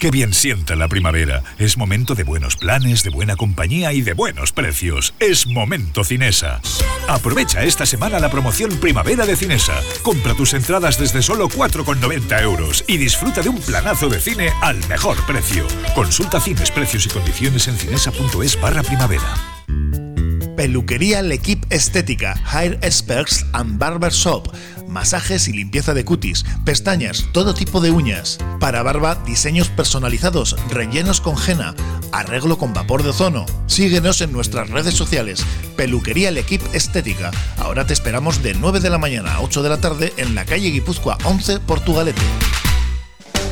Qué bien sienta la primavera. Es momento de buenos planes, de buena compañía y de buenos precios. Es momento Cinesa. Aprovecha esta semana la promoción Primavera de Cinesa. Compra tus entradas desde solo 4,90 euros y disfruta de un planazo de cine al mejor precio. Consulta cines, precios y condiciones en cinesa.es barra primavera. Peluquería L'Equipe Estética, Hair Experts and Barber Shop masajes y limpieza de cutis, pestañas, todo tipo de uñas. Para barba, diseños personalizados, rellenos con henna, arreglo con vapor de ozono. Síguenos en nuestras redes sociales. Peluquería El Equipo Estética. Ahora te esperamos de 9 de la mañana a 8 de la tarde en la calle Guipúzcoa 11, Portugalete.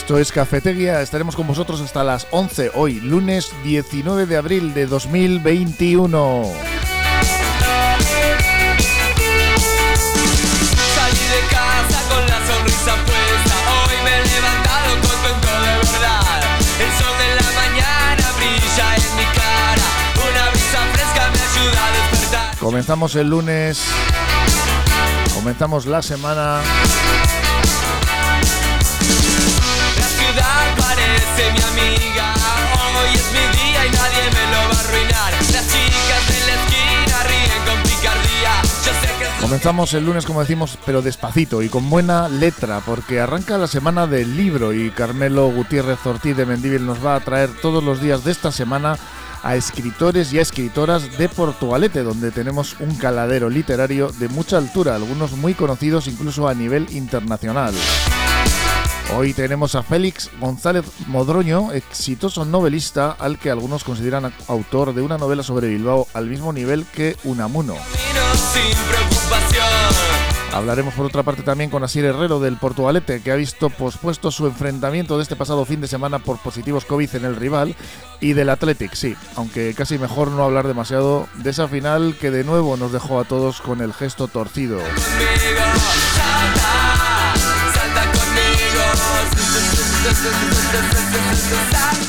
Esto es Cafetería, estaremos con vosotros hasta las 11 hoy, lunes 19 de abril de 2021. Salí de casa con la sonrisa puesta, hoy me he levantado contento de verdad. El sol de la mañana brilla en mi cara, una brisa fresca me ayuda a despertar. Comenzamos el lunes, comenzamos la semana Comenzamos el lunes, como decimos, pero despacito y con buena letra, porque arranca la semana del libro y Carmelo Gutiérrez Ortiz de Mendívil nos va a traer todos los días de esta semana a escritores y a escritoras de Portugalete, donde tenemos un caladero literario de mucha altura, algunos muy conocidos incluso a nivel internacional. Hoy tenemos a Félix González Modroño, exitoso novelista al que algunos consideran autor de una novela sobre Bilbao al mismo nivel que Unamuno. Hablaremos por otra parte también con Asier Herrero del Portugalete, que ha visto pospuesto su enfrentamiento de este pasado fin de semana por positivos COVID en el rival, y del Athletic, sí, aunque casi mejor no hablar demasiado de esa final que de nuevo nos dejó a todos con el gesto torcido. just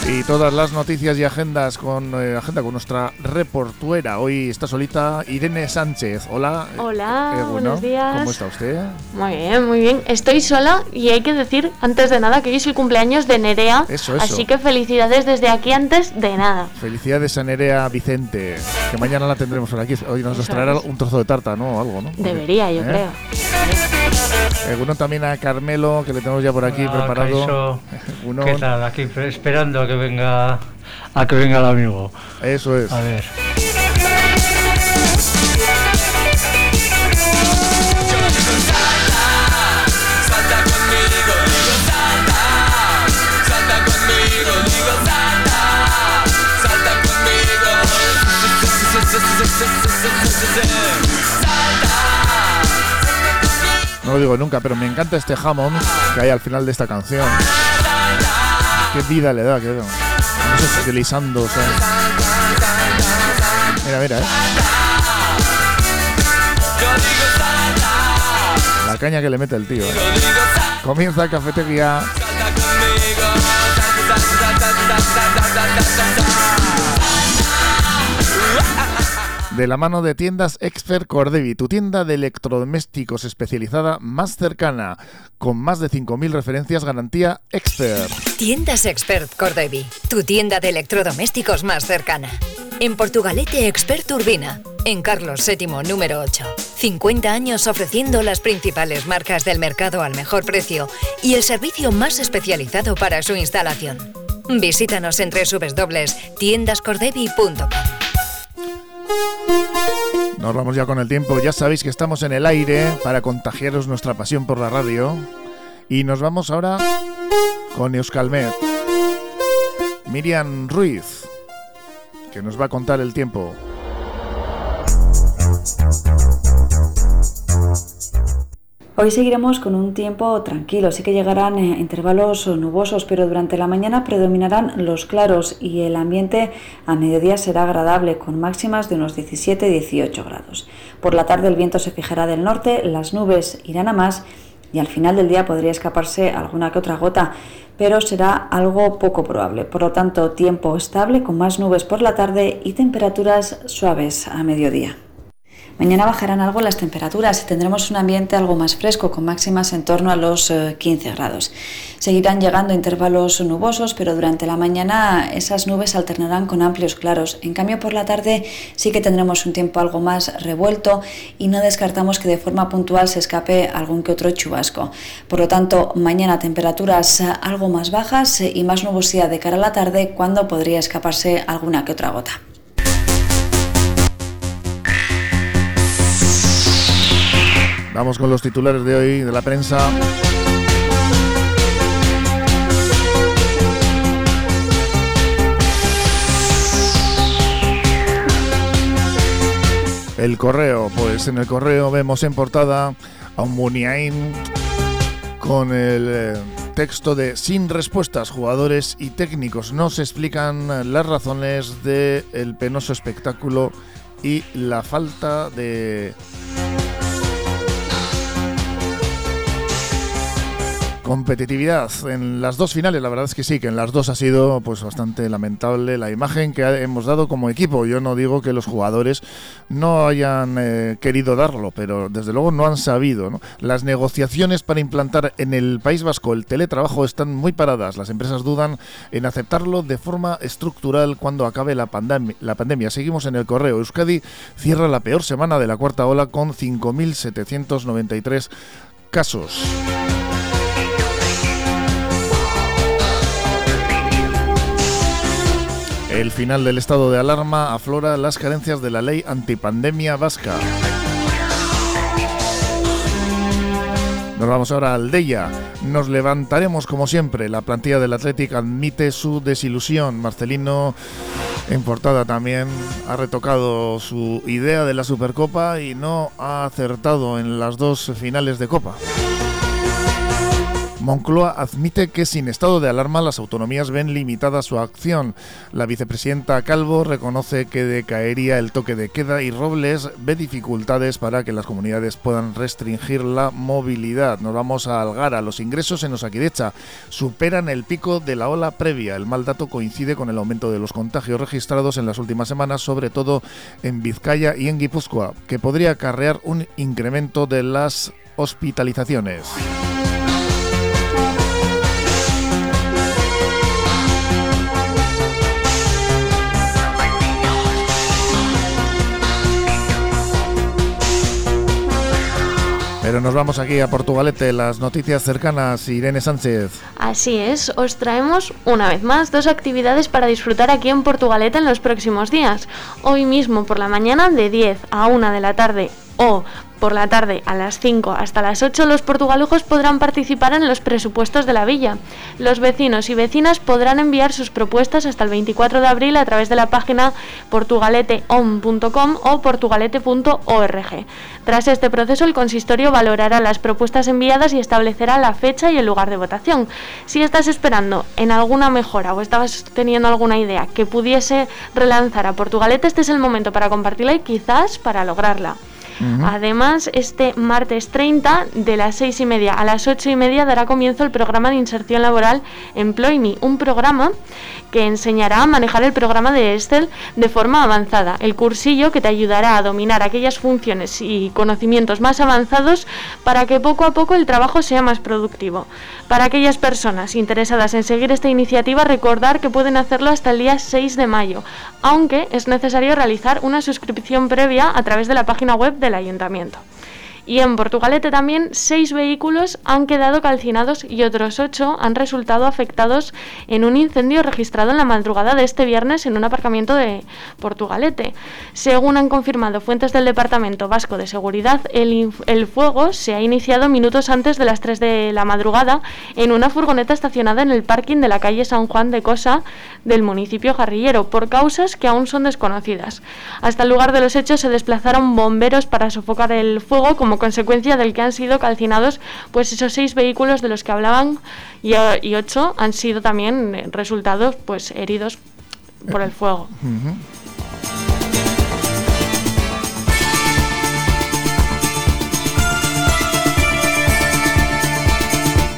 Y todas las noticias y agendas con eh, agenda con nuestra reportuera. Hoy está solita Irene Sánchez. Hola. Hola, eh, buenos días. ¿Cómo está usted? Muy bien, muy bien. Estoy sola y hay que decir antes de nada que hoy es el cumpleaños de Nerea. Eso, eso. Así que felicidades desde aquí antes de nada. Felicidades a Nerea Vicente, que mañana la tendremos por aquí. Hoy nos, traerá un trozo de tarta, ¿no? O algo, ¿no? Debería, yo ¿Eh? creo. Uno también a Carmelo, que le tenemos ya por aquí preparado. Uno... ¿Qué tal? Aquí esperando a que venga a que venga el amigo. Eso es. A ver. No lo digo nunca, pero me encanta este Hammond que hay al final de esta canción. Qué vida le da, que no sé, deslizando, Mira, mira, eh. La caña que le mete el tío. Eh. Comienza cafetería. De la mano de tiendas Expert Cordevi, tu tienda de electrodomésticos especializada más cercana, con más de 5.000 referencias garantía Expert. Tiendas Expert Cordevi, tu tienda de electrodomésticos más cercana. En Portugalete Expert Urbina, en Carlos VII número 8. 50 años ofreciendo las principales marcas del mercado al mejor precio y el servicio más especializado para su instalación. Visítanos en www.tiendascordevi.com. Nos vamos ya con el tiempo. Ya sabéis que estamos en el aire para contagiaros nuestra pasión por la radio. Y nos vamos ahora con Euskalmet. Miriam Ruiz, que nos va a contar el tiempo. Hoy seguiremos con un tiempo tranquilo, sí que llegarán eh, intervalos nubosos, pero durante la mañana predominarán los claros y el ambiente a mediodía será agradable, con máximas de unos 17-18 grados. Por la tarde el viento se fijará del norte, las nubes irán a más y al final del día podría escaparse alguna que otra gota, pero será algo poco probable. Por lo tanto, tiempo estable con más nubes por la tarde y temperaturas suaves a mediodía. Mañana bajarán algo las temperaturas y tendremos un ambiente algo más fresco, con máximas en torno a los 15 eh, grados. Seguirán llegando intervalos nubosos, pero durante la mañana esas nubes alternarán con amplios claros. En cambio, por la tarde sí que tendremos un tiempo algo más revuelto y no descartamos que de forma puntual se escape algún que otro chubasco. Por lo tanto, mañana temperaturas algo más bajas y más nubosidad de cara a la tarde, cuando podría escaparse alguna que otra gota. Vamos con los titulares de hoy de la prensa. El correo, pues en el correo vemos en portada a un Muniain con el eh, texto de sin respuestas jugadores y técnicos no se explican las razones del penoso espectáculo y la falta de Competitividad en las dos finales, la verdad es que sí, que en las dos ha sido pues bastante lamentable la imagen que hemos dado como equipo. Yo no digo que los jugadores no hayan eh, querido darlo, pero desde luego no han sabido. Las negociaciones para implantar en el País Vasco el teletrabajo están muy paradas. Las empresas dudan en aceptarlo de forma estructural cuando acabe la, la pandemia. Seguimos en el correo. Euskadi cierra la peor semana de la cuarta ola con 5.793 casos. El final del estado de alarma aflora las carencias de la ley antipandemia vasca. Nos vamos ahora al Deya. Nos levantaremos como siempre. La plantilla del Athletic admite su desilusión. Marcelino, en portada también, ha retocado su idea de la Supercopa y no ha acertado en las dos finales de Copa. Moncloa admite que sin estado de alarma las autonomías ven limitada su acción. La vicepresidenta Calvo reconoce que decaería el toque de queda y Robles ve dificultades para que las comunidades puedan restringir la movilidad. Nos vamos a Algara. Los ingresos en Osakidecha superan el pico de la ola previa. El mal dato coincide con el aumento de los contagios registrados en las últimas semanas, sobre todo en Vizcaya y en Guipúzcoa, que podría acarrear un incremento de las hospitalizaciones. Pero nos vamos aquí a Portugalete, las noticias cercanas, Irene Sánchez. Así es, os traemos una vez más dos actividades para disfrutar aquí en Portugalete en los próximos días. Hoy mismo por la mañana de 10 a 1 de la tarde o por la tarde a las 5 hasta las 8 los portugalujos podrán participar en los presupuestos de la villa. Los vecinos y vecinas podrán enviar sus propuestas hasta el 24 de abril a través de la página portugaleteon.com o portugalete.org. Tras este proceso el consistorio valorará las propuestas enviadas y establecerá la fecha y el lugar de votación. Si estás esperando en alguna mejora o estabas teniendo alguna idea que pudiese relanzar a Portugalete, este es el momento para compartirla y quizás para lograrla. Además, este martes 30, de las 6 y media a las 8 y media, dará comienzo el programa de inserción laboral Employ Me, un programa que enseñará a manejar el programa de Excel de forma avanzada. El cursillo que te ayudará a dominar aquellas funciones y conocimientos más avanzados para que poco a poco el trabajo sea más productivo. Para aquellas personas interesadas en seguir esta iniciativa, recordar que pueden hacerlo hasta el día 6 de mayo, aunque es necesario realizar una suscripción previa a través de la página web del ayuntamiento. Y en Portugalete también seis vehículos han quedado calcinados y otros ocho han resultado afectados en un incendio registrado en la madrugada de este viernes en un aparcamiento de Portugalete. Según han confirmado fuentes del Departamento Vasco de Seguridad, el, el fuego se ha iniciado minutos antes de las 3 de la madrugada en una furgoneta estacionada en el parking de la calle San Juan de Cosa del municipio Jarrillero por causas que aún son desconocidas. Hasta el lugar de los hechos se desplazaron bomberos para sofocar el fuego consecuencia del que han sido calcinados pues esos seis vehículos de los que hablaban y, y ocho han sido también resultados pues heridos por el fuego.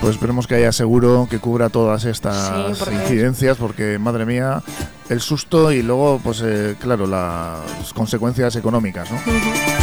Pues esperemos que haya seguro que cubra todas estas incidencias, porque madre mía, el susto y luego, pues eh, claro, las consecuencias económicas, ¿no?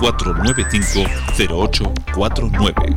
495 0849.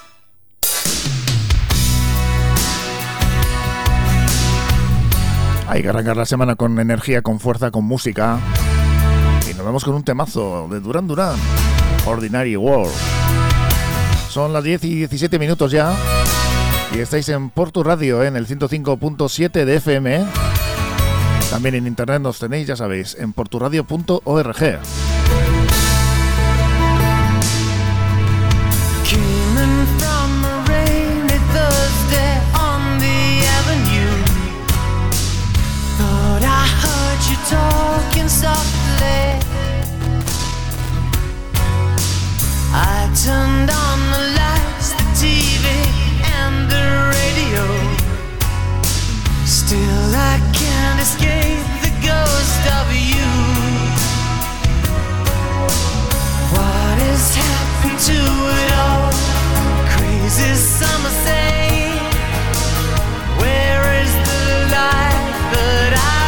Hay que arrancar la semana con energía, con fuerza, con música. Y nos vamos con un temazo de Duran Duran, Ordinary World. Son las 10 y 17 minutos ya. Y estáis en Porto Radio, en el 105.7 de FM. También en internet nos tenéis, ya sabéis, en porturadio.org. turned on the lights, the TV, and the radio. Still, I can't escape the ghost of you. What has happened to it all? Crazy summer say, Where is the light that I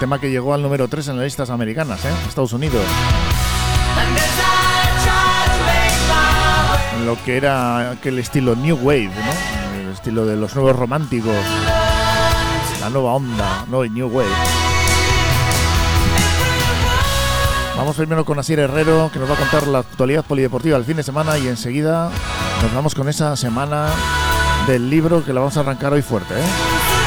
tema que llegó al número 3 en las listas americanas, ¿eh? Estados Unidos. Lo que era aquel estilo New Wave. El estilo de los nuevos románticos. La nueva onda, no New Wave. Vamos primero con Asier Herrero, que nos va a contar la actualidad polideportiva del fin de semana y enseguida nos vamos con esa semana del libro que la vamos a arrancar hoy fuerte, ¿eh?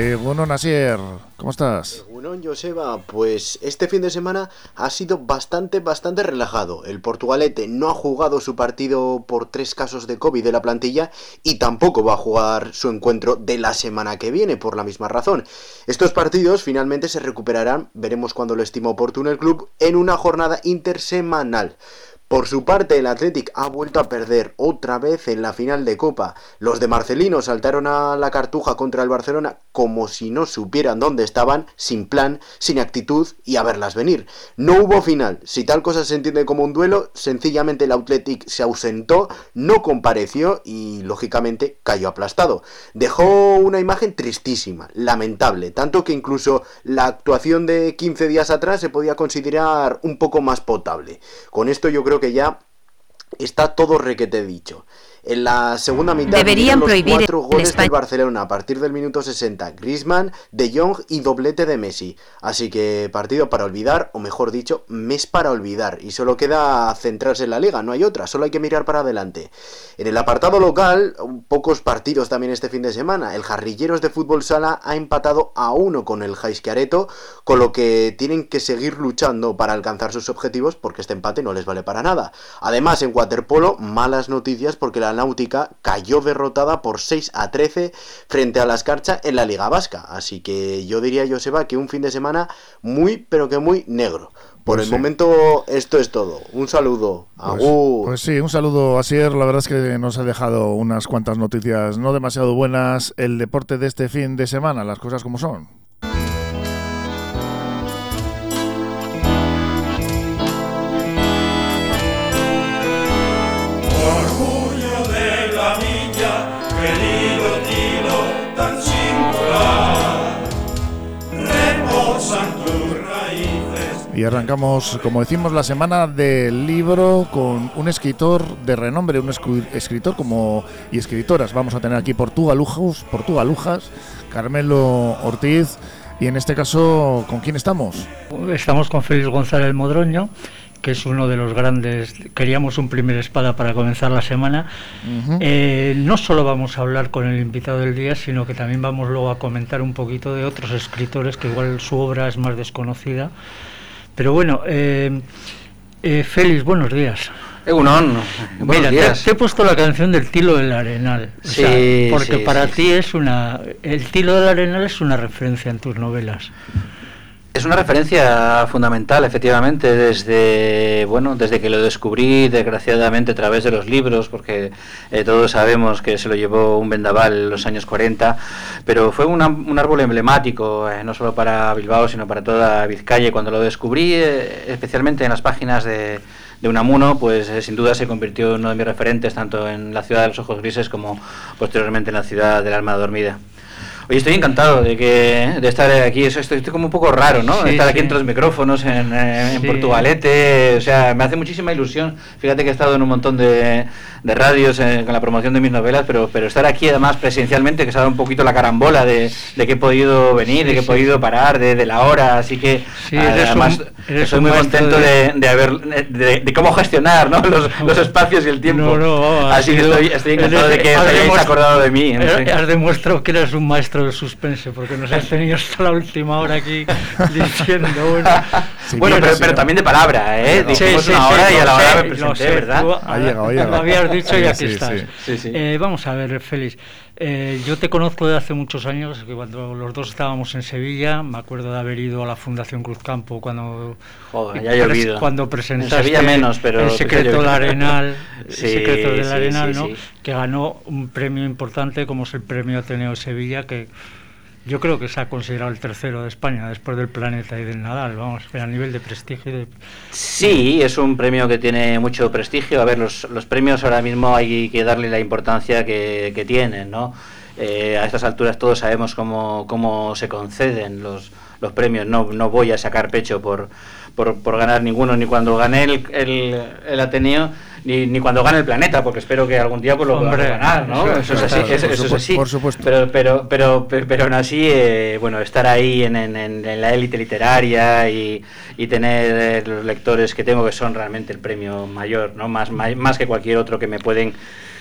Eh, bueno, Nasier, ¿cómo estás? Unón Joseba, pues este fin de semana ha sido bastante, bastante relajado. El Portugalete no ha jugado su partido por tres casos de COVID de la plantilla y tampoco va a jugar su encuentro de la semana que viene por la misma razón. Estos partidos finalmente se recuperarán, veremos cuando lo estima oportuno el club, en una jornada intersemanal. Por su parte, el Athletic ha vuelto a perder otra vez en la final de Copa. Los de Marcelino saltaron a la cartuja contra el Barcelona como si no supieran dónde estaban, sin plan, sin actitud y a verlas venir. No hubo final. Si tal cosa se entiende como un duelo, sencillamente el Athletic se ausentó, no compareció y lógicamente cayó aplastado. Dejó una imagen tristísima, lamentable, tanto que incluso la actuación de 15 días atrás se podía considerar un poco más potable. Con esto yo creo que ya está todo requete dicho. En la segunda mitad Deberían los prohibir cuatro goles del. Barcelona a partir del minuto 60. Griezmann, De Jong y doblete de Messi. Así que partido para olvidar, o mejor dicho, mes para olvidar. Y solo queda centrarse en la liga, no hay otra, solo hay que mirar para adelante. En el apartado local, pocos partidos también este fin de semana. El Jarrilleros de Fútbol Sala ha empatado a uno con el Jaisqueareto, con lo que tienen que seguir luchando para alcanzar sus objetivos porque este empate no les vale para nada. Además, en waterpolo, malas noticias porque la Náutica cayó derrotada por 6 a 13 frente a la Escarcha en la Liga Vasca. Así que yo diría, Joseba, que un fin de semana muy, pero que muy negro. Por Pues el sí. momento, esto es todo. Un saludo. Pues, Agur. pues sí, un saludo a Asier. La verdad es que nos ha dejado unas cuantas noticias no demasiado buenas. El deporte de este fin de semana, las cosas como son. Y arrancamos, como decimos, la semana del libro con un escritor de renombre, un escritor como y escritoras. Vamos a tener aquí Portugalujas, Portugalujas, Carmelo Ortiz. Y en este caso, ¿con quién estamos? Estamos con Félix González Modroño, que es uno de los grandes. Queríamos un primer espada para comenzar la semana. Eh, no solo vamos a hablar con el invitado del día, sino que también vamos luego a comentar un poquito de otros escritores que igual su obra es más desconocida. Pero bueno, eh, eh, Félix, buenos días. Egunon, buenos Mira, días. Te, he puesto la canción del Tilo del Arenal. o sea, Sí, porque sí, para sí, ti es una. El Tilo del Arenal es una referencia en tus novelas. Es una referencia fundamental, efectivamente, desde bueno, desde que lo descubrí, desgraciadamente, a través de los libros, porque eh, todos sabemos que se lo llevó un vendaval en los años 40, pero fue un árbol emblemático, eh, no solo para Bilbao, sino para toda Vizcaya. Cuando lo descubrí, eh, especialmente en las páginas de, de Unamuno, pues sin duda se convirtió en uno de mis referentes, tanto en la ciudad de los ojos grises como posteriormente en la ciudad del alma dormida. Oye, estoy encantado de que de estar aquí. Eso estoy, estoy como un poco raro, ¿no? Sí, estar aquí entre los micrófonos en, eh, en. Portugalete. O sea, me hace muchísima ilusión. Fíjate que he estado en un montón de, de radios eh, con la promoción de mis novelas, pero, pero estar aquí además presencialmente, que se ha dado un poquito la carambola de, de que he podido venir, de que he podido parar, de, de la hora. Así que eres además un- estoy muy contento de- de, haber de, cómo gestionar ¿no? los, los espacios y el tiempo. No, no, ha así que estoy, estoy encantado de que os hayáis acordado de mí. sé. Has demostrado que eres un maestro del suspense, porque nos has tenido hasta la última hora aquí diciendo, bueno, bueno, pero, pero también de palabra, ¿eh? Sí, Dijimos sí, una sí, hora y a la hora sé, me lo presenté, sé, ¿verdad? tú Ha llegado, ha llegado. Lo habías dicho y Sí, aquí sí, estás. sí. Sí, sí. Eh, vamos a ver, Félix. Eh, yo te conozco de hace muchos años, que cuando los dos estábamos en Sevilla, me acuerdo de haber ido a la Fundación Cruzcampo cuando, Joder, ya pres- cuando En presentaste menos, pero- el secreto del. Arenal, el secreto del sí, Arenal, sí, ¿no? que ganó un premio importante como es el premio Ateneo de Sevilla, que yo creo que se ha considerado el tercero de España después del Planeta y del Nadal, vamos, a nivel de prestigio. de- Sí, es un premio que tiene mucho prestigio. A ver, los, los premios ahora mismo hay que darle la importancia que, que tienen, ¿no? Eh, a estas alturas todos sabemos cómo, cómo se conceden los, los premios. No, no voy a sacar pecho por, por, por ganar ninguno, ni cuando gané el, el, el Ateneo, ni, ni cuando gane el planeta, porque espero que algún día pues, lo Hombre, podamos ganar, ¿no? eso- es así, eso, es así. por supuesto. Pero, pero, pero, pero, pero aún así, eh, bueno, estar ahí en, en- en- en la élite literaria y, y tener eh, los lectores que tengo que son realmente el premio mayor, ¿no? Más, más, más que cualquier otro que me pueden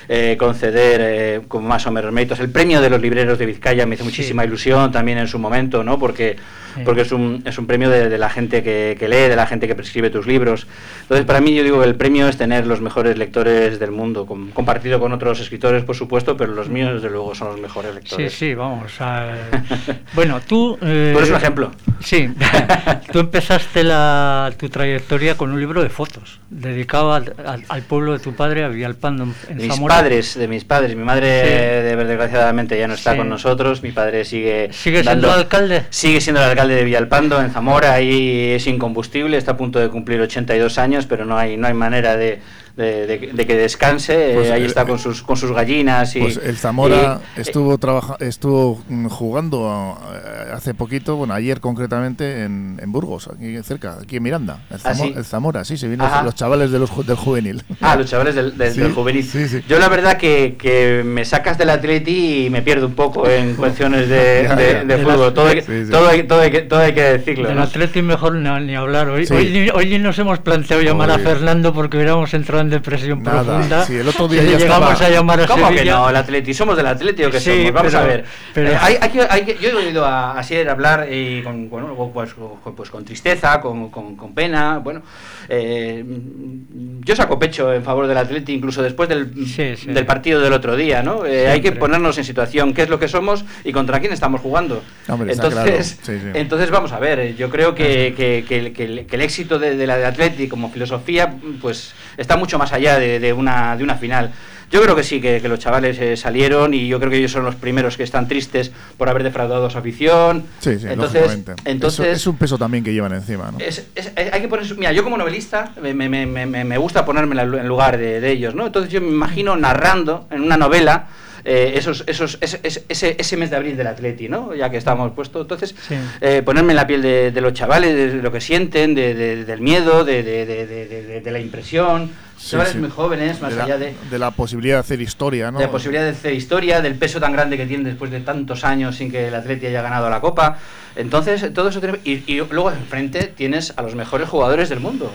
eh, conceder eh, con más o menos méritos. El premio de los libreros de Vizcaya me hizo muchísima ilusión también en su momento, ¿no? Porque, Sí. porque es un, es un premio de, de la gente que, que lee, de la gente que prescribe tus libros. Entonces, para mí, yo digo que el premio es tener los mejores lectores del mundo, com- compartido con otros escritores, por supuesto, pero los míos, desde luego, son los mejores Sí, lectores. sí, vamos. a- bueno, tú... eh, Tú eres un ejemplo. Sí, tú empezaste la, tu trayectoria con un libro de fotos, dedicado al, al- al pueblo de tu padre, a Villalpando, en, en Zamora. Padres, de mis padres, mi madre Sí. de- desgraciadamente ya no está Sí. con nosotros, mi padre sigue ¿Sigue siendo alcalde? Sigue siendo el alcalde de Villalpando en Zamora, ahí es incombustible, está a punto de cumplir 82 años, pero no hay no hay manera de, de- de- de que descanse, Pues, eh, ahí eh, está con sus con sus gallinas y Pues el Zamora y- estuvo trabaja, estuvo jugando eh, hace poquito, bueno, ayer concretamente en, en Burgos, aquí cerca, aquí en Miranda. El, ¿Ah, Zamo- sí? el Zamora, sí, se Ajá. los chavales de los, del juvenil. Ah, los chavales del, del, Sí, del juvenil. sí, sí. Yo la verdad que, que me sacas del Atleti y me pierdo un poco en cuestiones de, Ya, de- ya. de De fútbol. todo, hay, que- Sí, sí. todo, hay, todo, hay que, todo hay que decirlo. Del ¿no? Atleti mejor ni, ni hablar. Hoy, Sí. hoy, nos hemos planteado llamar a. Fernando porque hubiéramos entrado en depresión Nada, profunda. sí, el otro día ya llegamos estaba- a llamar a ¿Cómo que Sevilla. no? El Atleti, somos del Atleti o qué Sí, somos. Vamos pero- a ver. pero- Eh, hay, hay que- hay que- yo he oído a Asier hablar y con, bueno, pues, con- pues con tristeza, con, con- con pena. Bueno, eh, yo saco pecho en favor del Atleti incluso después del, Sí, sí. del partido del otro día, ¿no? Eh, hay que ponernos en situación qué es lo que somos y contra quién estamos jugando. Hombre, entonces, claro. Sí, sí. entonces vamos a ver. eh, Yo creo que, que- que- que el- que el éxito de, de la de Atleti como filosofía, pues está mucho más allá de, de una, de una final. Yo creo que sí, que, que los chavales eh, salieron y yo creo que ellos son los primeros que están tristes por haber defraudado a su afición. Sí, sí, entonces, entonces Eso- es un peso también que llevan encima, ¿no? es- es- eh, hay que poner, mira, yo como novelista me, me- me- me- me gusta ponerme en lugar de, de ellos, ¿no? Entonces yo me imagino narrando en una novela eh, esos, esos, ese, ese- ese, mes de abril del Atleti, ¿no? Ya que estamos puestos, entonces Sí. eh, ponerme en la piel de, de los chavales, de lo que sienten, de, de- del miedo, de, de- de- de- de- de la impresión, chavales sí. muy jóvenes, más de la, allá de, de la posibilidad de hacer historia, ¿no? de la posibilidad de hacer historia, del peso tan grande que tienen después de tantos años sin que el Atleti haya ganado la Copa. Entonces, todo eso tiene- y, y luego enfrente tienes a los mejores jugadores del mundo.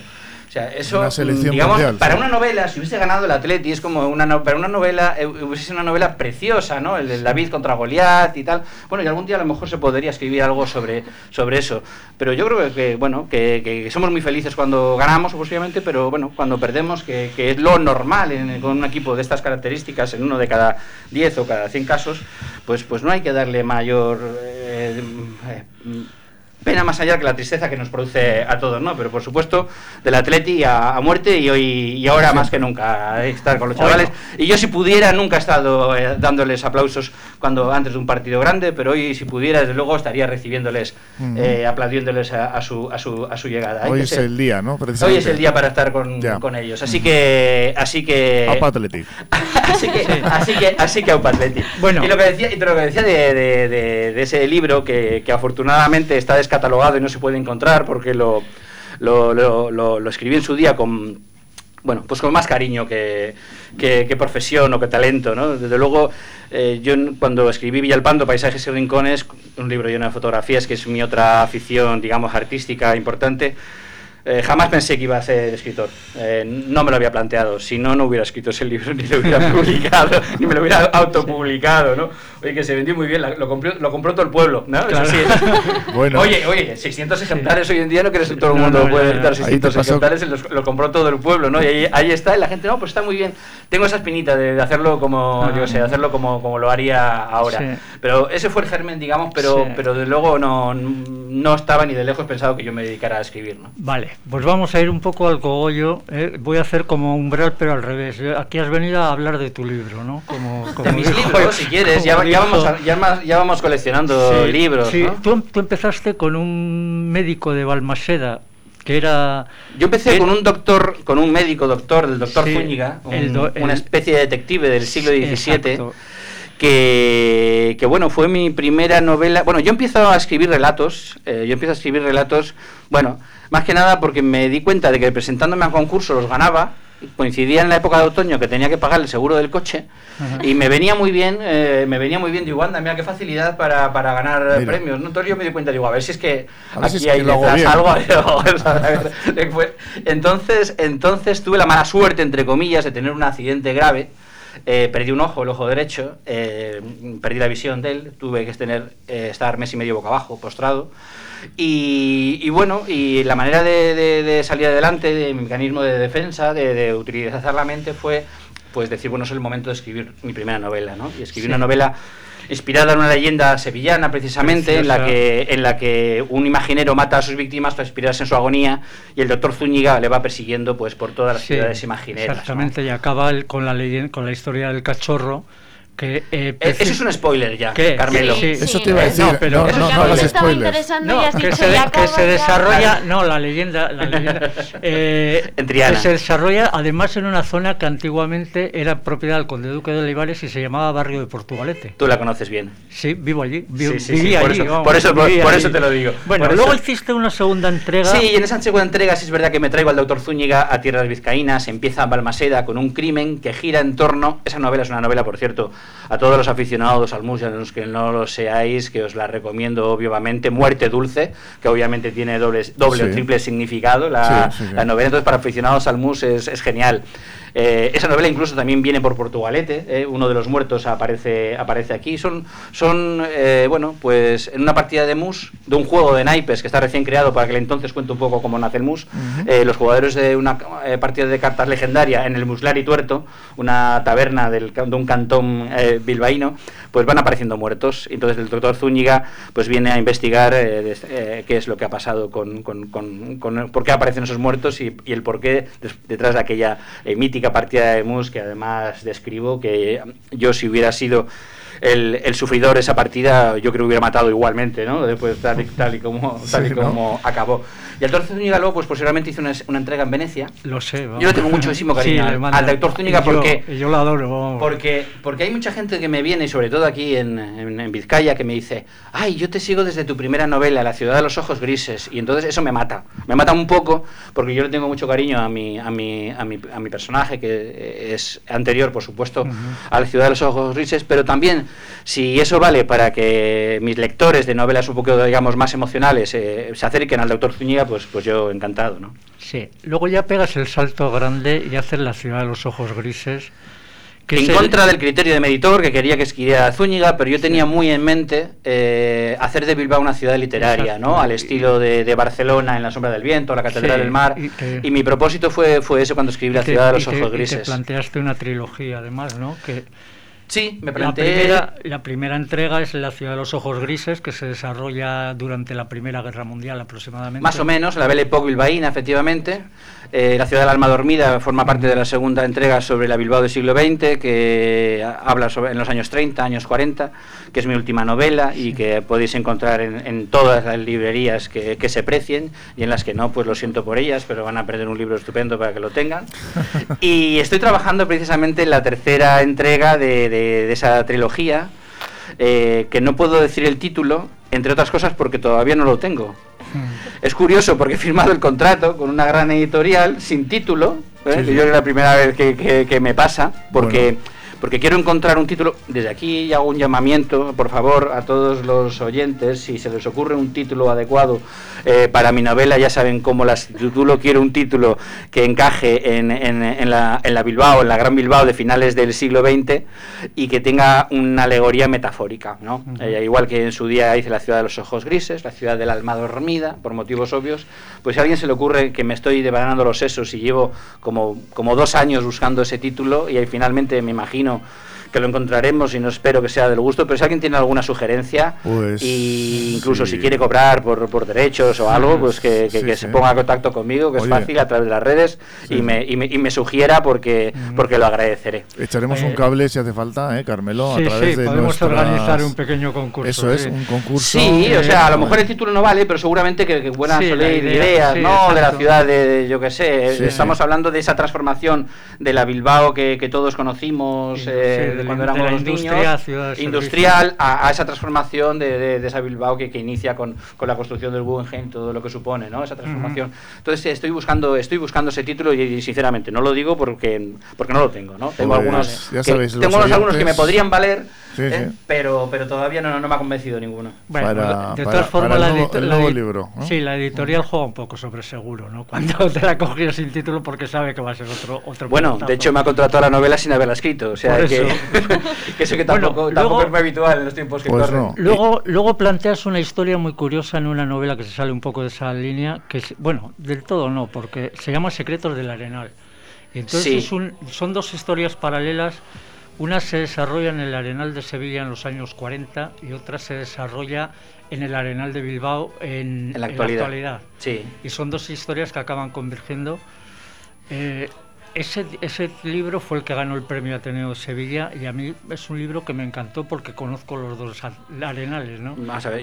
O sea, eso, Una selección mm, digamos, mundial, para sí. una novela, si hubiese ganado el Atleti, es como una no- para una novela, eh, hubiese sido una novela preciosa, ¿no? El del David contra Goliat y tal. Bueno, y algún día a lo mejor se podría escribir algo sobre, sobre eso. Pero yo creo que, bueno, que, que somos muy felices cuando ganamos, posiblemente, pero bueno, cuando perdemos, que, que es lo normal en- con un equipo de estas características, en uno de cada 10 o cada 100 casos, pues, pues no hay que darle mayor... eh, eh, pena más allá que la tristeza que nos produce a todos, ¿no? Pero por supuesto, del Atleti a, a muerte y hoy y ahora más que nunca eh, estar con los chavales. Y yo si pudiera nunca he estado eh, dándoles aplausos cuando antes de un partido grande, pero hoy si pudiera desde luego estaría recibiéndoles, eh, aplaudiéndoles a, a su, a su a su llegada. Hay Hoy es el día, ¿no? Hoy es el día para estar con, con ellos. Así que así que Apa Athletic. así que así que así que Aupa Athletic. Bueno. y lo que decía y lo que decía de, de- de- de ese libro que, que afortunadamente está descatalogado y no se puede encontrar porque lo lo, lo- lo- lo escribí en su día con bueno, pues con más cariño que, que- que profesión o que talento, ¿no? Desde luego, eh, yo cuando escribí Villalpando, Paisajes y Rincones, un libro lleno de fotografías, que es mi otra afición, digamos, artística importante, eh, jamás pensé que iba a ser escritor. Eh, no me lo había planteado. Si no, no hubiera escrito ese libro, ni lo hubiera publicado, ni me lo hubiera autopublicado, ¿no? Oye, que se vendió muy bien, la- lo compró, lo compró todo el pueblo, ¿no? Eso Claro. sí. Bueno. Oye, oye, 600 ejemplares hoy en día no crees que todo el No, mundo no, puede dar Ahí te 600 pasó- ejemplares, lo compró todo el pueblo, ¿no? Y ahí, ahí está, y la gente, no, pues está muy bien. Tengo esa espinita de, de hacerlo como, Ah. yo sé, de hacerlo como, como lo haría ahora. Sí. Pero ese fue el germen, digamos, pero, pero de luego no, no estaba ni de lejos pensado que yo me dedicara a escribir, ¿no? Vale, pues vamos a ir un poco al cogollo. ¿eh? Voy a hacer como umbral, pero al revés. Aquí has venido a hablar de tu libro, ¿no? Como, como De mis libros, si quieres, ya, ya vamos, a- ya, más- ya vamos coleccionando Sí, libros, sí. ¿no? Tú, tú empezaste con un médico de Balmaseda que era... Yo empecé con un doctor, con un médico doctor, del doctor Sí, Zúñiga, un- el do- una especie de detective del siglo XVII, que, que, bueno, fue mi primera novela. Bueno, yo empiezo a escribir relatos, eh, yo empiezo a escribir relatos, bueno, más que nada porque me di cuenta de que presentándome a concurso los ganaba, coincidía en la época de otoño que tenía que pagar el seguro del coche Ajá. y me venía muy bien, eh, me venía muy bien, digo, anda, mira qué facilidad para, para ganar Mira. premios, ¿no? Entonces yo me di cuenta, digo, a ver si es que A ver si aquí es que hay algo, entonces, entonces tuve la mala suerte, entre comillas, de tener un accidente grave. Eh, perdí un ojo, el ojo derecho, eh, perdí la visión de él, tuve que tener, eh, estar mes y medio boca abajo, postrado. Y, y bueno, y la manera de, de- de salir adelante, de mi mecanismo de defensa, de, de utilizar la mente, fue pues decir, bueno, es el momento de escribir mi primera novela, ¿no? Y escribí Sí. una novela inspirada en una leyenda sevillana, precisamente, en la, que, en la que un imaginero mata a sus víctimas para inspirarse en su agonía y el doctor Zúñiga le va persiguiendo pues por todas las Sí, ciudades imagineras. ¿no? Exactamente, y acaba el- con, la con la historia del cachorro. Que, eh, Eh, Eso es un spoiler ya, ¿Qué? Carmelo. Sí, Eso sí. te iba a Eh, decir. no, pero no, eso no, es no spoilers. interesando No, que dicho, se, "Y de- acaba que se ya". desarrolla, no, la leyenda, la leyenda eh, En Triana. que se desarrolla además en una zona que antiguamente era propiedad del conde duque de Olivares y se llamaba barrio de Portugalete. Tú la conoces bien. Sí, vivo allí, vi- Sí, sí, viví sí, por allí, eso- vamos, por eso- por- por eso te lo digo, Bueno, por luego eso. hiciste una segunda entrega. Sí, y en esa segunda entrega sí es verdad que me traigo al doctor Zúñiga a tierras vizcaínas, empieza en Balmaseda con un crimen que gira en torno, esa novela es una novela, por cierto, a todos los aficionados al mus y a los que no lo seáis, que os la recomiendo obviamente, Muerte Dulce, que obviamente tiene doble, doble Sí. o triple significado la, Sí, sí, sí. la novela, entonces para aficionados al mus es, es genial. Eh, esa novela incluso también viene por Portugalete, eh, uno de los muertos aparece, aparece aquí. Son, son eh, bueno, pues en una partida de mus, de un juego de naipes que está recién creado, para que entonces cuente un poco cómo nace el mus, eh, los jugadores de una eh, partida de cartas legendaria en el Muslari Tuerto, una taberna del, de un cantón bilbaíno, pues van apareciendo muertos. Entonces el doctor Zúñiga pues viene a investigar eh, eh, qué es lo que ha pasado con, con- con- con- por qué aparecen esos muertos y, y el por qué detrás de aquella eh, mítica partida de mus que además describo que yo si hubiera sido el, el sufridor de esa partida yo creo que hubiera matado igualmente, ¿no? Después tal y, tal y como, tal y Sí, ¿no? como acabó. Y el doctor Zúñiga luego pues posteriormente hizo una, una entrega en Venecia Lo sé. vamos. yo le tengo muchísimo cariño Sí, al- al doctor Zúñiga yo- porque- Yo, lo adoro. vamos. porque, porque hay mucha gente que me viene, y sobre todo aquí en, en- en Vizcaya, que me dice, ay, yo te sigo desde tu primera novela, La ciudad de los ojos grises, y entonces eso me mata. Me mata un poco, porque yo le tengo mucho cariño a mi, a mi, a mi, a mi personaje, que es anterior, por supuesto, a La ciudad de los ojos grises, pero también, si eso vale para que mis lectores de novelas un poco, digamos, más emocionales eh, se acerquen al doctor Zúñiga, pues, pues yo encantado, ¿no? Sí, luego ya pegas el salto grande y haces la ciudad de los ojos grises. Que en es el- contra del criterio de mi editor, que quería que escribiera Zúñiga, pero yo tenía muy en mente eh, hacer de Bilbao una ciudad literaria, Exacto. ¿no? Al estilo de, de Barcelona, en la sombra del viento, la Catedral Sí, del Mar. y Y mi propósito fue, fue ese cuando escribí La y te- ciudad de los y te- ojos y te grises. planteaste una trilogía, además, ¿no? Que, Sí, me La planteé... primera, la primera entrega es La ciudad de los ojos grises, que se desarrolla durante la Primera Guerra Mundial aproximadamente. Más o menos, la Belle Époque bilbaína, efectivamente. Eh, la ciudad del alma dormida forma parte de la segunda entrega sobre la Bilbao del siglo XX, que ha- habla sobre en los años 30, años 40, que es mi última novela y que podéis encontrar en, en todas las librerías que, que se precien y en las que no, pues lo siento por ellas, pero van a perder un libro estupendo para que lo tengan. Y estoy trabajando precisamente en la tercera entrega de, de- de esa trilogía, eh, que no puedo decir el título, entre otras cosas porque todavía no lo tengo. Es curioso porque he firmado el contrato con una gran editorial sin título, ¿eh? Sí, que sí. yo es la primera vez que, que- que me pasa, porque, Bueno. Porque quiero encontrar un título. Desde aquí hago un llamamiento, por favor, a todos los oyentes, si se les ocurre un título adecuado eh, para mi novela, ya saben cómo las titulo, quiero un título que encaje en, en- en la, en la Bilbao, en la Gran Bilbao de finales del siglo XX y que tenga una alegoría metafórica, ¿no? Eh, igual que en su día hice la ciudad de los ojos grises, la ciudad del alma dormida, por motivos obvios, pues si a alguien se le ocurre que me estoy devanando los sesos y llevo como, como dos años buscando ese título y ahí finalmente me imagino know, que lo encontraremos y no espero que sea del gusto, pero si alguien tiene alguna sugerencia Pues, y incluso sí. si quiere cobrar por, por derechos o algo, pues que, que- Sí, que sí. se ponga en contacto conmigo, que Oye. es fácil a través de las redes Sí. y, me, y, me, y me sugiera porque, porque lo agradeceré. Echaremos un Eh, cable si hace falta, ¿eh, Carmelo? Sí, a través sí, de podemos nuestras- organizar un pequeño concurso. Eso es, sí. un concurso. Sí, o sea, a lo mejor el título no vale, pero seguramente que, que buenas ideas, sí, ¿no? De la ciudad de, de- yo qué sé. Sí, Estamos sí. hablando de esa transformación de la Bilbao que, que todos conocimos Sí, eh, de cuando de éramos los niños. de servicio. Industrial a, a esa transformación de, de- de esa Bilbao que, que inicia con, con la construcción del Guggenheim, todo lo que supone, ¿no? Esa transformación. Entonces estoy buscando, estoy buscando ese título y, y sinceramente no lo digo porque, porque no lo tengo, ¿no? Tengo Pues, algunos, ya que- sabéis, tengo unos algunos que me oyentes- podrían valer, Sí, ¿eh? sí. Pero, pero todavía no, no me ha convencido ninguno. Bueno, Para- de todas formas, la, nuevo- edito- el la nuevo edi- libro, ¿no? Sí, la editorial juega un poco sobre seguro, ¿no? Cuando te la coges sin título porque sabe que va a ser otro otro Bueno, de hecho me ha contratado la novela sin haberla escrito, o sea que, eso. que eso que Bueno, tampoco, luego- tampoco es muy habitual en los tiempos que Pues corren. no. Luego, luego planteas una historia muy curiosa en una novela que se sale un poco de esa línea, que es, bueno, del todo no, porque se llama Secretos del Arenal. Y entonces Sí. es un- son dos historias paralelas. Una se desarrolla en el Arenal de Sevilla en los años 40 y otra se desarrolla en el Arenal de Bilbao en, En la actualidad. Sí. Y son dos historias que acaban convergiendo. Eh, ese, ese libro fue el que ganó el premio Ateneo Sevilla y a mí es un libro que me encantó porque conozco los dos arenales, ¿no?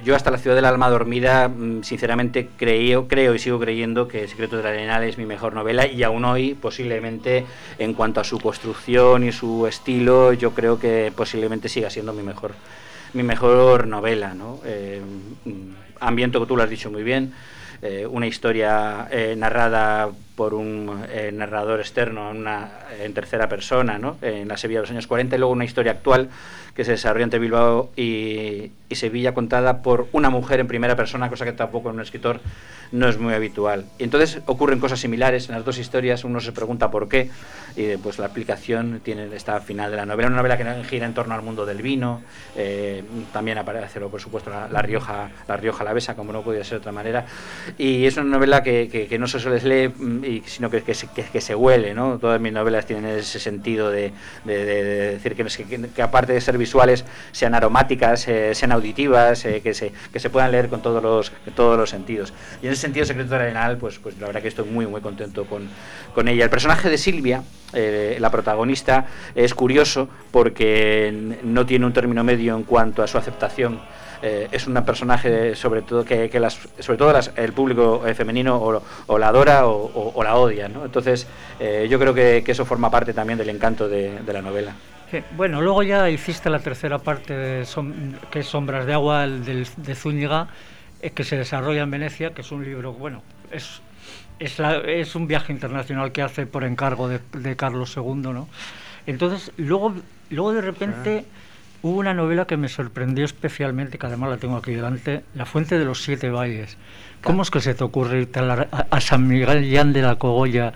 Yo hasta la ciudad del alma dormida, mm, sinceramente creo, creo y sigo creyendo que Secreto del Arenal es mi mejor novela y aún hoy posiblemente en cuanto a su construcción y su estilo, yo creo que posiblemente siga siendo mi mejor, mi mejor novela, ¿no? Eh, mm, ambiento que tú lo has dicho muy bien, eh, una historia eh, narrada por un eh, narrador externo una, en tercera persona, ¿no? en la Sevilla de los años 40, y luego una historia actual que se desarrolla entre Bilbao y, y Sevilla contada por una mujer en primera persona, cosa que tampoco en un escritor no es muy habitual. Y entonces ocurren cosas similares en las dos historias, uno se pregunta por qué, y pues la aplicación tiene esta final de la novela, una novela que gira en torno al mundo del vino, eh, también aparece, por supuesto, la, la Rioja la Rioja como no podía ser de otra manera, y es una novela que, que- que no se suele lee, mm, y, sino que, que, que, se huele, ¿no? Todas mis novelas tienen ese sentido de, de- de- de decir que, aparte de ser visuales, sean aromáticas, eh, sean auditivas, eh, que, se, que se puedan leer con todos los, todos los sentidos. Y en ese sentido, Secreto del Arenal, pues, pues la verdad que estoy muy, muy contento con, con ella. El personaje de Silvia, eh, la protagonista, es curioso porque no tiene un término medio en cuanto a su aceptación. Eh, es un personaje sobre todo que, que las, sobre todo las- el público eh, femenino o, o la adora o, o- o la odia ¿no? entonces eh, yo creo que, que eso forma parte también del encanto de, de la novela Sí, Bueno, luego ya hiciste la tercera parte, de Som- que es Sombras de Agua, el del- de Zúñiga, eh, que se desarrolla en Venecia, que es un libro, bueno, es, es, la- es un viaje internacional que hace por encargo de, de Carlos II, ¿no? Entonces, luego, luego de repente hubo una novela que me sorprendió especialmente, que además la tengo aquí delante, La Fuente de los Siete Valles. ¿Cómo es que se te ocurre irte a, la- a- a San Miguel Llán de la Cogolla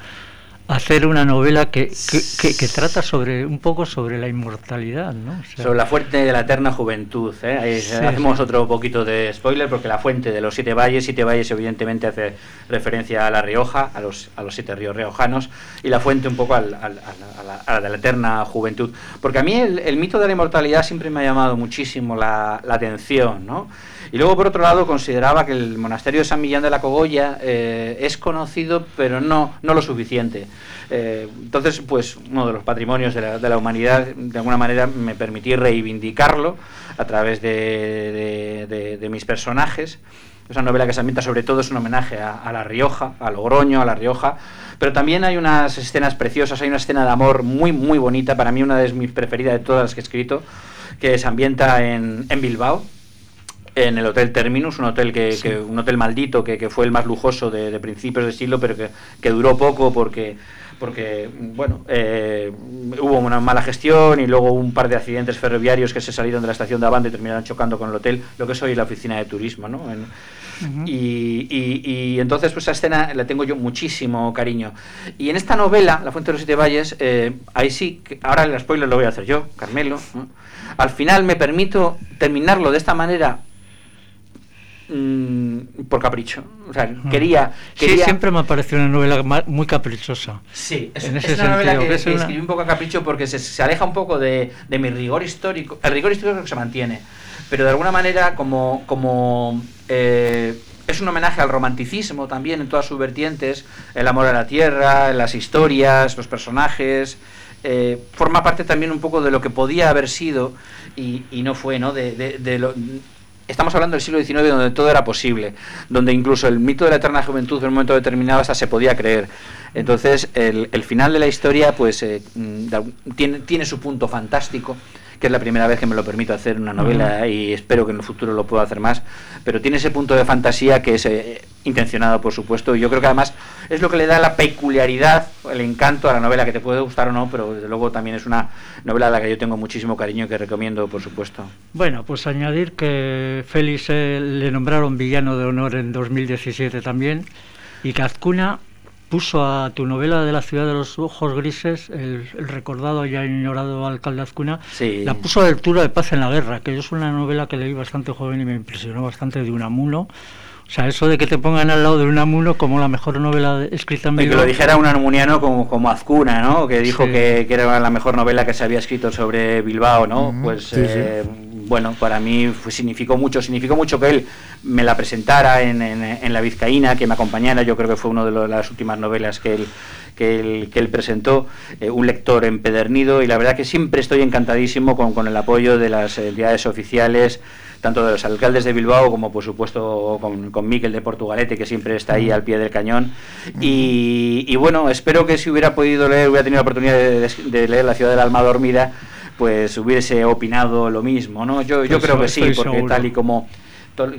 hacer una novela que, que, que- que trata sobre un poco sobre la inmortalidad, ¿no? O sea, Sobre la fuente de la eterna juventud. ¿eh? Ahí Sí, hacemos sí. otro poquito de spoiler porque la fuente de los siete valles, siete valles evidentemente hace referencia a La Rioja, a los, a los siete ríos riojanos, y la fuente un poco al- al- a, la, a la eterna juventud. Porque a mí el, el mito de la inmortalidad siempre me ha llamado muchísimo la, la atención. ¿no? Y luego, por otro lado, consideraba que el monasterio de San Millán de la Cogolla eh, es conocido, pero no, no lo suficiente. Eh, entonces, pues uno de los patrimonios de la, de la humanidad, de alguna manera, me permití reivindicarlo a través de, de- mis personajes. Es una novela que se ambienta sobre todo, es un homenaje a, a La Rioja, a Logroño, a La Rioja, pero también hay unas escenas preciosas, hay una escena de amor muy, muy bonita, para mí una de mis preferidas de todas las que he escrito, que se ambienta en, en Bilbao, en el Hotel Terminus, un hotel que, que- un hotel maldito que, que fue el más lujoso de, de principios de siglo, pero que, que duró poco porque porque bueno eh, hubo una mala gestión y luego un par de accidentes ferroviarios que se salieron de la estación de Abando y terminaron chocando con el hotel, lo que es hoy la oficina de turismo, ¿no? En- y, y- y entonces pues esa escena le tengo yo muchísimo cariño. Y en esta novela, La Fuente de los Siete Valles, eh, ahí sí, ahora el spoiler lo voy a hacer yo, Carmelo. ¿no? Al final me permito terminarlo de esta manera por capricho. O sea, quería... sí, siempre me ha parecido una novela muy caprichosa. Sí, es, en es ese una novela sentido, que, que es que una- escribí un poco a capricho porque se, se aleja un poco de, de mi rigor histórico. El rigor histórico que se mantiene, pero de alguna manera como, como eh, es un homenaje al romanticismo también en todas sus vertientes, el amor a la tierra, las historias, los personajes. eh, forma parte también un poco de lo que podía haber sido y, y no fue, ¿no? De, de- de lo, Estamos hablando del siglo XIX donde todo era posible, donde incluso el mito de la eterna juventud en un momento determinado hasta se podía creer. Entonces, el, el final de la historia pues eh, mm, tiene, tiene su punto fantástico, que es la primera vez que me lo permito hacer una novela y espero que en el futuro lo pueda hacer más, pero tiene ese punto de fantasía que es eh, intencionado, por supuesto, y yo creo que además es lo que le da la peculiaridad, el encanto a la novela, que te puede gustar o no, pero desde luego también es una novela a la que yo tengo muchísimo cariño y que recomiendo, por supuesto. Bueno, pues añadir que Félix eh, le nombraron villano de honor en 2017 también y que Azcuna puso a tu novela de la ciudad de los ojos grises, el, el recordado ya ignorado alcalde Azcuna, Sí. la puso a la altura de Paz en la Guerra, que es una novela que leí bastante joven y me impresionó bastante de Unamuno. O sea, eso de que te pongan al lado de Unamuno como la mejor novela escrita en Y que lo dijera un armuniano como, como Azcuna, ¿no? Que dijo Sí. que, que era la mejor novela que se había escrito sobre Bilbao, ¿no? pues sí, sí. eh, bueno, para mí fue- significó mucho, significó mucho que él me la presentara en, en- en La Vizcaína, que me acompañara, yo creo que fue una de lo- las últimas novelas que él, que él, que él presentó, eh, un lector empedernido y la verdad que siempre estoy encantadísimo con, con el apoyo de las entidades oficiales, tanto de los alcaldes de Bilbao como por supuesto con, con Miquel de Portugalete, que siempre está ahí al pie del cañón. Y, y bueno, espero que si hubiera podido leer, hubiera tenido la oportunidad de, de- leer La ciudad del alma dormida, pues hubiese opinado lo mismo, ¿no? Yo, yo Pues creo que sí, porque seguro. tal y como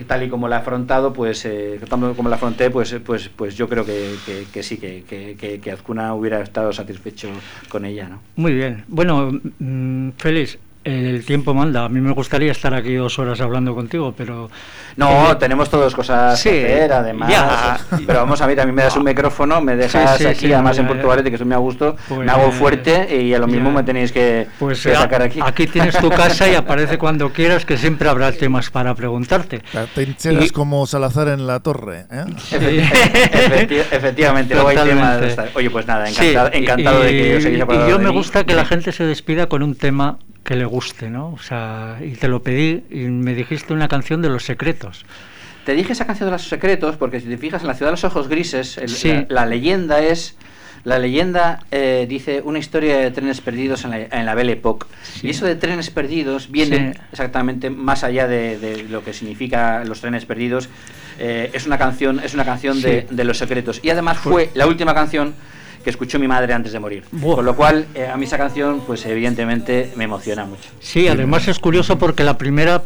tal y como la he afrontado, pues eh, como la afronté, pues pues pues yo creo que, que- que sí, que, que, que, Azcuna hubiera estado satisfecho con ella, ¿no? Muy bien. Bueno, mm, Félix, el tiempo manda. A mí me gustaría estar aquí dos horas hablando contigo, pero... No, Eh, tenemos todas cosas sí, que hacer, además. ya. Pero vamos a ver, a mí me das un micrófono, me dejas Sí, sí, aquí, sí, además en. Portugalete, que eso me ha gusto, Pues, me hago fuerte y a lo mismo ya. me tenéis que, Pues que sacar aquí. aquí tienes tu casa y aparece cuando quieras, que siempre habrá temas para preguntarte. Te enchegas como Salazar en la torre. ¿eh? Efecti- efectivamente, luego hay temas. De Oye, pues nada, Sí, encantado, encantado de que y- os hayáis Y yo me mí. gusta que la gente se despida con un tema que le guste, ¿no? O sea, y te lo pedí y me dijiste una canción de los secretos. Te dije esa canción de los secretos porque si te fijas en la ciudad de los ojos grises, el- Sí. la, la leyenda es. La leyenda eh, dice una historia de trenes perdidos en la, en la Belle Époque. Y eso de trenes perdidos viene Sí. exactamente más allá de, de lo que significa los trenes perdidos. Eh, es una canción, es una canción de, los secretos. Y además fue la última canción que escuchó mi madre antes de morir. Buah. Con lo cual, eh, a mí esa canción, pues evidentemente me emociona mucho. Sí, además es curioso porque la primera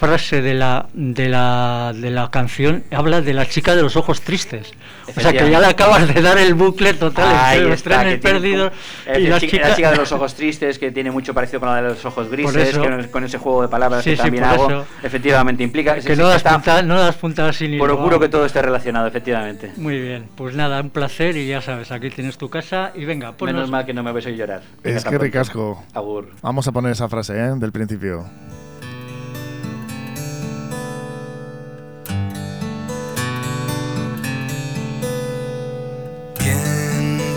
frase de la, de la, de la canción habla de la chica de los ojos tristes. O sea que ya le acabas de dar el bucle total Ahí entre los está, trenes perdidos y la, chica, la chica de los ojos tristes, que tiene mucho parecido con la de los ojos grises, eso. que con ese juego de palabras Sí, que sí, también por hago, eso. efectivamente implica que no das, punta- no das puntadas sin hilo, Procuro que todo esté relacionado, efectivamente. Muy bien, pues nada, un placer y ya sabes, aquí tienes tu casa y venga, ponnos- Menos mal que no me ves oír llorar. Es que pronto. ricasco. Agur. Vamos a poner esa frase ¿eh? del principio.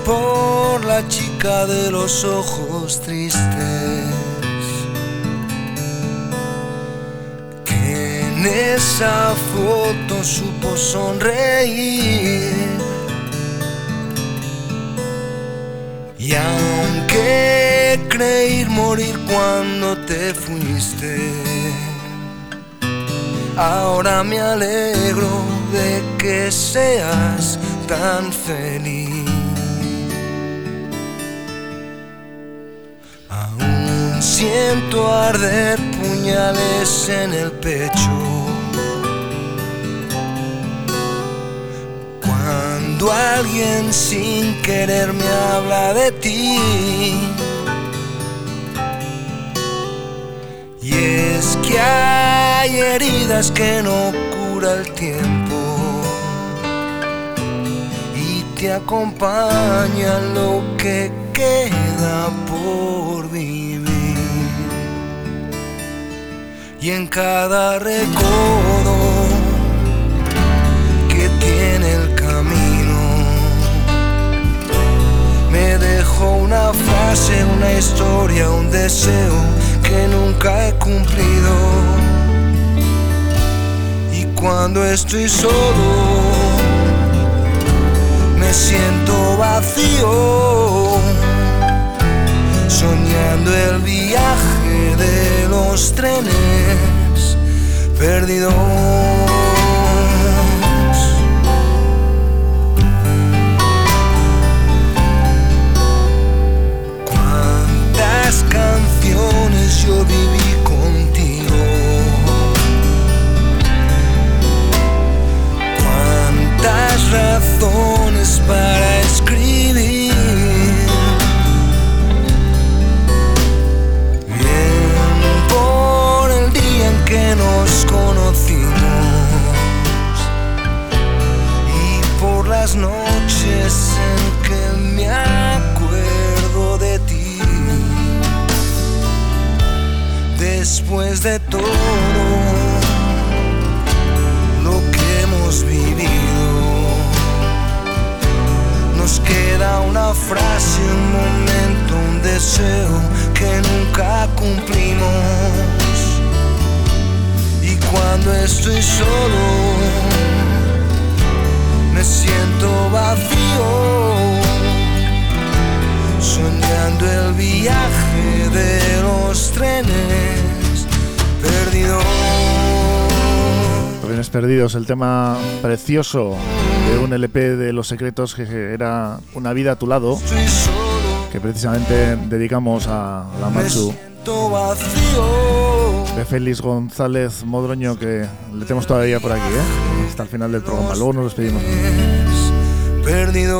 Por la chica de los ojos tristes que en esa foto supo sonreír y aunque creí morir cuando te fuiste Ahora me alegro de que seas tan feliz. Siento arder puñales en el pecho. Cuando alguien sin querer me habla de ti. Y es que hay heridas que no cura el tiempo y te acompaña lo que queda por vivir. Y en cada recodo que tiene el camino me dejó una frase, una historia, un deseo que nunca he cumplido. Y cuando estoy solo, me siento vacío, soñando el viaje de los trenes perdidos. Cuántas canciones yo viví contigo. Cuántas razones para escribir. Nos conocimos y por las noches en que me acuerdo de ti. Después de todo lo que hemos vivido, nos queda una frase, un momento, un deseo que nunca cumplimos. Cuando estoy solo, me siento vacío, soñando el viaje de los trenes perdidos. Trenes Perdidos, el tema precioso de un LP de Los Secretos que era Una vida a tu lado, que precisamente dedicamos a la Machu siento vacío. de Félix González Modroño, que le tenemos todavía por aquí, ¿eh? hasta el final del programa. Luego nos despedimos. perdido.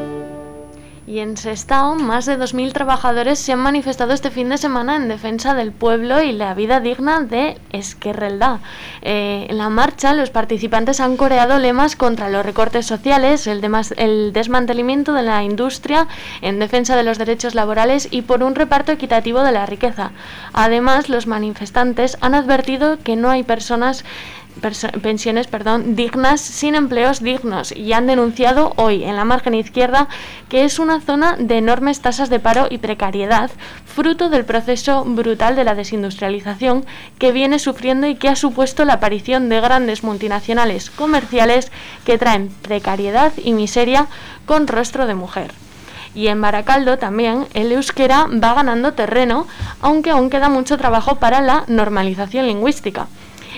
Y en Sestao, más de 2.000 trabajadores se han manifestado este fin de semana en defensa del pueblo y la vida digna de Esquerrelda. Eh, en la marcha, los participantes han coreado lemas contra los recortes sociales, el, el desmantelamiento de la industria, en defensa de los derechos laborales y por un reparto equitativo de la riqueza. Además, los manifestantes han advertido que no hay personas perso- pensiones perdón, dignas sin empleos dignos y han denunciado hoy en la margen izquierda que es una zona de enormes tasas de paro y precariedad, fruto del proceso brutal de la desindustrialización que viene sufriendo y que ha supuesto la aparición de grandes multinacionales comerciales que traen precariedad y miseria con rostro de mujer. Y en Baracaldo también el euskera va ganando terreno, aunque aún queda mucho trabajo para la normalización lingüística.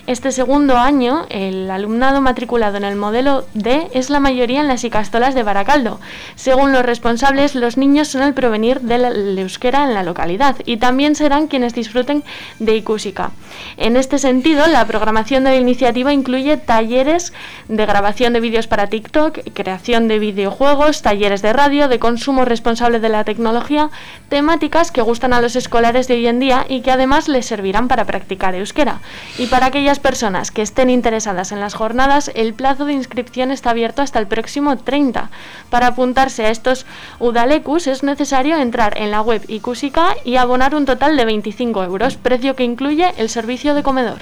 Este segundo año, el alumnado matriculado en el modelo D es la mayoría en las icastolas de Baracaldo. Según los responsables, los niños son el provenir del euskera en la localidad y también serán quienes disfruten de Icúsica. En este sentido, la programación de la iniciativa incluye talleres de grabación de vídeos para TikTok, creación de videojuegos, talleres de radio, de consumo responsable de la tecnología, temáticas que gustan a los escolares de hoy en día y que además les servirán para practicar euskera. Y para aquellas personas que estén interesadas en las jornadas, el plazo de inscripción está abierto hasta el próximo 30. Para apuntarse a estos Udalecus es necesario entrar en la web Icusica y abonar un total de 25 euros, precio que incluye el servicio de comedor.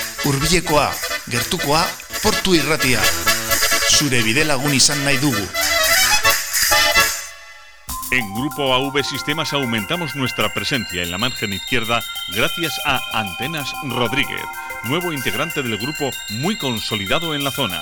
hurbilekoa, gertukoa, portu irratia. Zure bide. En Grupo AV Sistemas aumentamos nuestra presencia en la margen izquierda gracias a Antenas Rodríguez, nuevo integrante del grupo muy consolidado en la zona.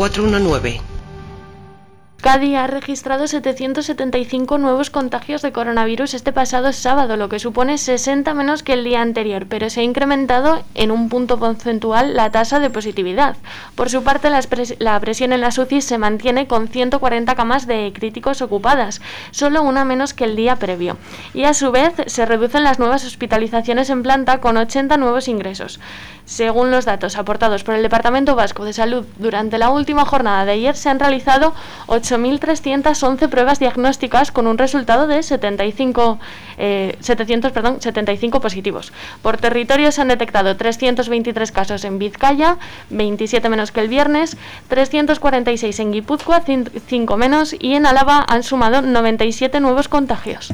419. Cádiz ha registrado 775 nuevos contagios de coronavirus este pasado sábado, lo que supone 60 menos que el día anterior, pero se ha incrementado en un punto porcentual la tasa de positividad. Por su parte, la, presión en las UCI se mantiene con 140 camas de críticos ocupadas, solo una menos que el día previo. Y a su vez, se reducen las nuevas hospitalizaciones en planta con 80 nuevos ingresos. Según los datos aportados por el Departamento Vasco de Salud, durante la última jornada de ayer se han realizado 8.311 pruebas diagnósticas con un resultado de 75, eh, 700, perdón, 75 positivos. Por territorio se han detectado 323 casos en Vizcaya, 27 menos que el viernes, 346 en Guipúzcoa, 5 menos y en Álava han sumado 97 nuevos contagios.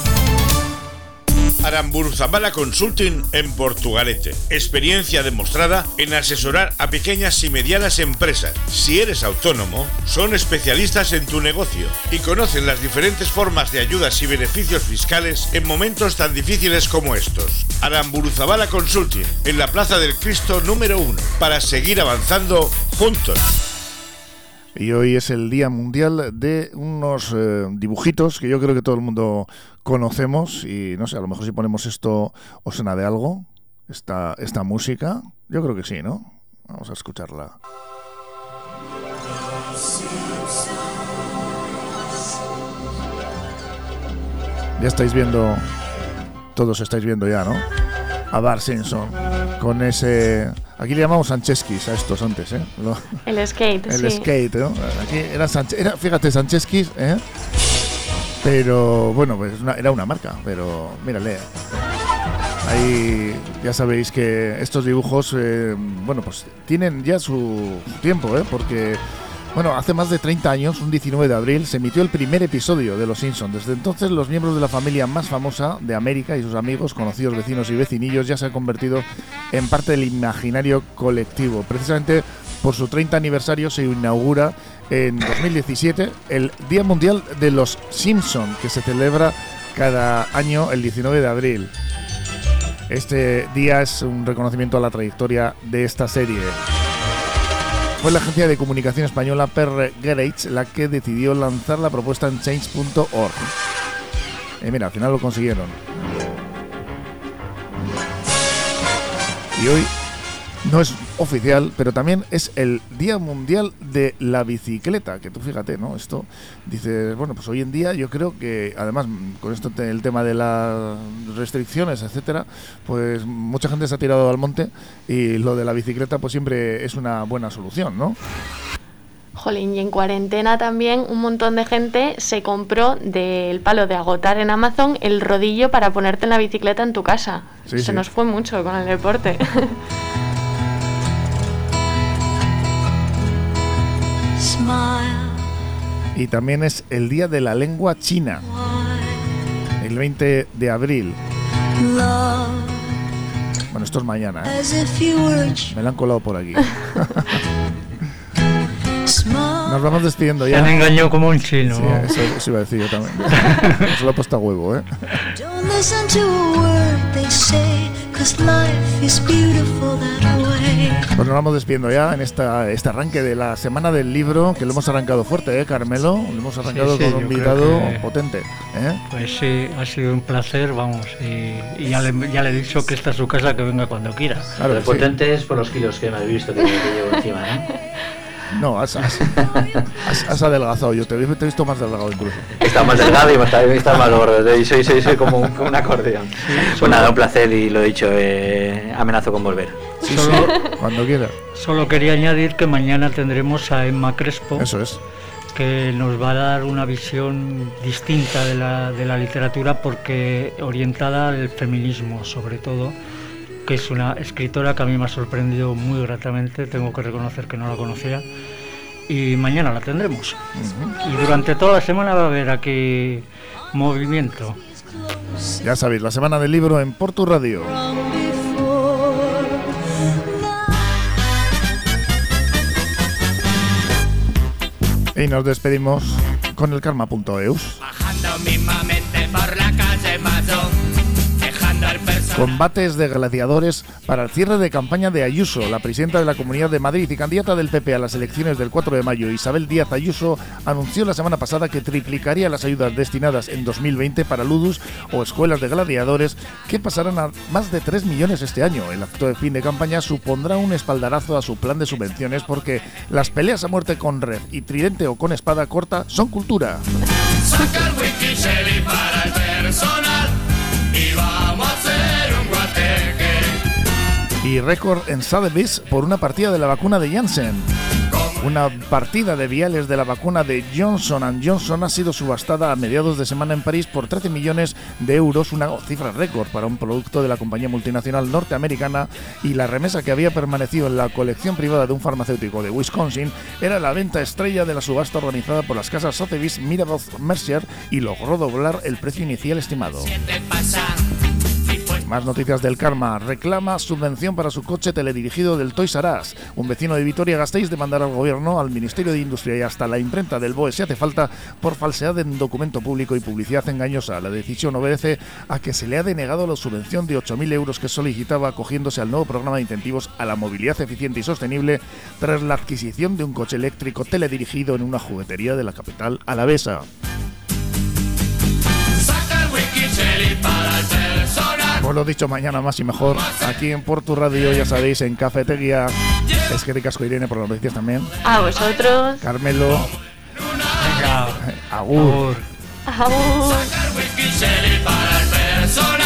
Aramburzabala Consulting en Portugalete. Experiencia demostrada en asesorar a pequeñas y medianas empresas. Si eres autónomo, son especialistas en tu negocio y conocen las diferentes formas de ayudas y beneficios fiscales en momentos tan difíciles como estos. Aramburzabala Consulting en la Plaza del Cristo número 1 para seguir avanzando juntos. Y hoy es el Día Mundial de unos eh, dibujitos que yo creo que todo el mundo conocemos y no sé, a lo mejor si ponemos esto os suena de algo, esta, esta música, yo creo que sí, ¿no? Vamos a escucharla. Ya estáis viendo, todos estáis viendo ya, ¿no? A Bart Simpson con ese... Aquí le llamamos Sancheskis a estos antes, ¿eh? Lo- El skate, el sí. skate, ¿no? Aquí era, Sanche- era fíjate, Sancheskis, ¿eh? Pero bueno, pues era una marca, pero mírale. Ahí ya sabéis que estos dibujos, eh, bueno, pues tienen ya su tiempo, ¿eh? Porque, bueno, hace más de 30 años, un 19 de abril, se emitió el primer episodio de Los Simpsons. Desde entonces, los miembros de la familia más famosa de América y sus amigos, conocidos vecinos y vecinillos ya se han convertido en parte del imaginario colectivo. Precisamente por su 30 aniversario se inaugura en 2017 el Día Mundial de los Simpson, que se celebra cada año el 19 de abril. Este día es un reconocimiento a la trayectoria de esta serie. Fue la agencia de comunicación española PR Garage la que decidió lanzar la propuesta en change.org. Y mira, al final lo consiguieron. Y hoy no es oficial, pero también es el Día Mundial de la Bicicleta, que tú fíjate, ¿no? Esto dices, bueno, pues hoy en día yo creo que además con esto el tema de las restricciones, etcétera, pues mucha gente se ha tirado al monte y lo de la bicicleta pues siempre es una buena solución, ¿no? Jolín, y en cuarentena también un montón de gente se compró del palo de agotar en Amazon el rodillo para ponerte en la bicicleta en tu casa. Sí, se sí. nos fue mucho con el deporte. Y también es el Día de la Lengua China, el 20 de abril. Bueno, esto es mañana, ¿eh? Me lo han colado por aquí. Nos vamos despidiendo Se ya. han engañado como un chino. Sí, eso, eso iba a decir yo también. Se lo he puesto a huevo, ¿eh? Pues nos vamos despidiendo ya en esta, este arranque de la semana del libro, que lo hemos arrancado fuerte, ¿eh, Carmelo? Lo hemos arrancado sí, con un invitado que- potente, ¿eh? Pues sí, ha sido un placer, vamos. Y, y ya, le, ya le he dicho que esta es su casa, que venga cuando quiera. Claro, Lo sí. potente es por los kilos que me habéis visto que, que llevo encima, ¿eh? No, has, has, has- has adelgazado. Yo te, he- te he visto más delgado incluso. Está más delgado y está, está más gordo. Y soy, soy, soy como, un, como un acordeón. Pues nada, un placer y lo he dicho, eh, amenazo con volver. Solo, Cuando quiera. solo quería añadir que mañana tendremos a Emma Crespo. Eso es. que nos va a dar una visión distinta de la, de la literatura porque orientada al feminismo sobre todo, que es una escritora que a mí me ha sorprendido muy gratamente, tengo que reconocer que no la conocía, y mañana la tendremos. Y durante toda la semana va a haber aquí movimiento. Ya sabéis, la semana del libro en Portu Radio. Y nos despedimos con el karma.eus. Bajando mismamente Combates de gladiadores para el cierre de campaña de Ayuso. La presidenta de la Comunidad de Madrid y candidata del PP a las elecciones del 4 de mayo, Isabel Díaz Ayuso, anunció la semana pasada que triplicaría las ayudas destinadas en 2020 para ludus o escuelas de gladiadores, que pasarán a más de 3 millones este año. El acto de fin de campaña supondrá un espaldarazo a su plan de subvenciones porque las peleas a muerte con red y tridente o con espada corta son cultura. El y récord en Sotheby's por una partida de la vacuna de Janssen. Una partida de viales de la vacuna de Johnson Johnson ha sido subastada a mediados de semana en París por 13 millones de euros, una cifra récord para un producto de la compañía multinacional norteamericana y la remesa que había permanecido en la colección privada de un farmacéutico de Wisconsin era la venta estrella de la subasta organizada por las casas Sotheby's, Mirabel Mercer y logró doblar el precio inicial estimado. Más noticias del karma. Reclama subvención para su coche teledirigido del Toys R. Un vecino de Vitoria-Gasteiz demandará al gobierno, al Ministerio de Industria y hasta la imprenta del BOE si hace falta por falsedad en documento público y publicidad engañosa. La decisión obedece a que se le ha denegado la subvención de 8.000 euros que solicitaba acogiéndose al nuevo programa de incentivos a la movilidad eficiente y sostenible tras la adquisición de un coche eléctrico teledirigido en una juguetería de la capital alavesa. Saca el wiki Personal. Os lo he dicho mañana más y mejor. Aquí en Portu Radio, ya sabéis, en Cafetería. Es que ricasco Irene por las noticias también. A vosotros. Carmelo. Venga, Agur. Agur. Saca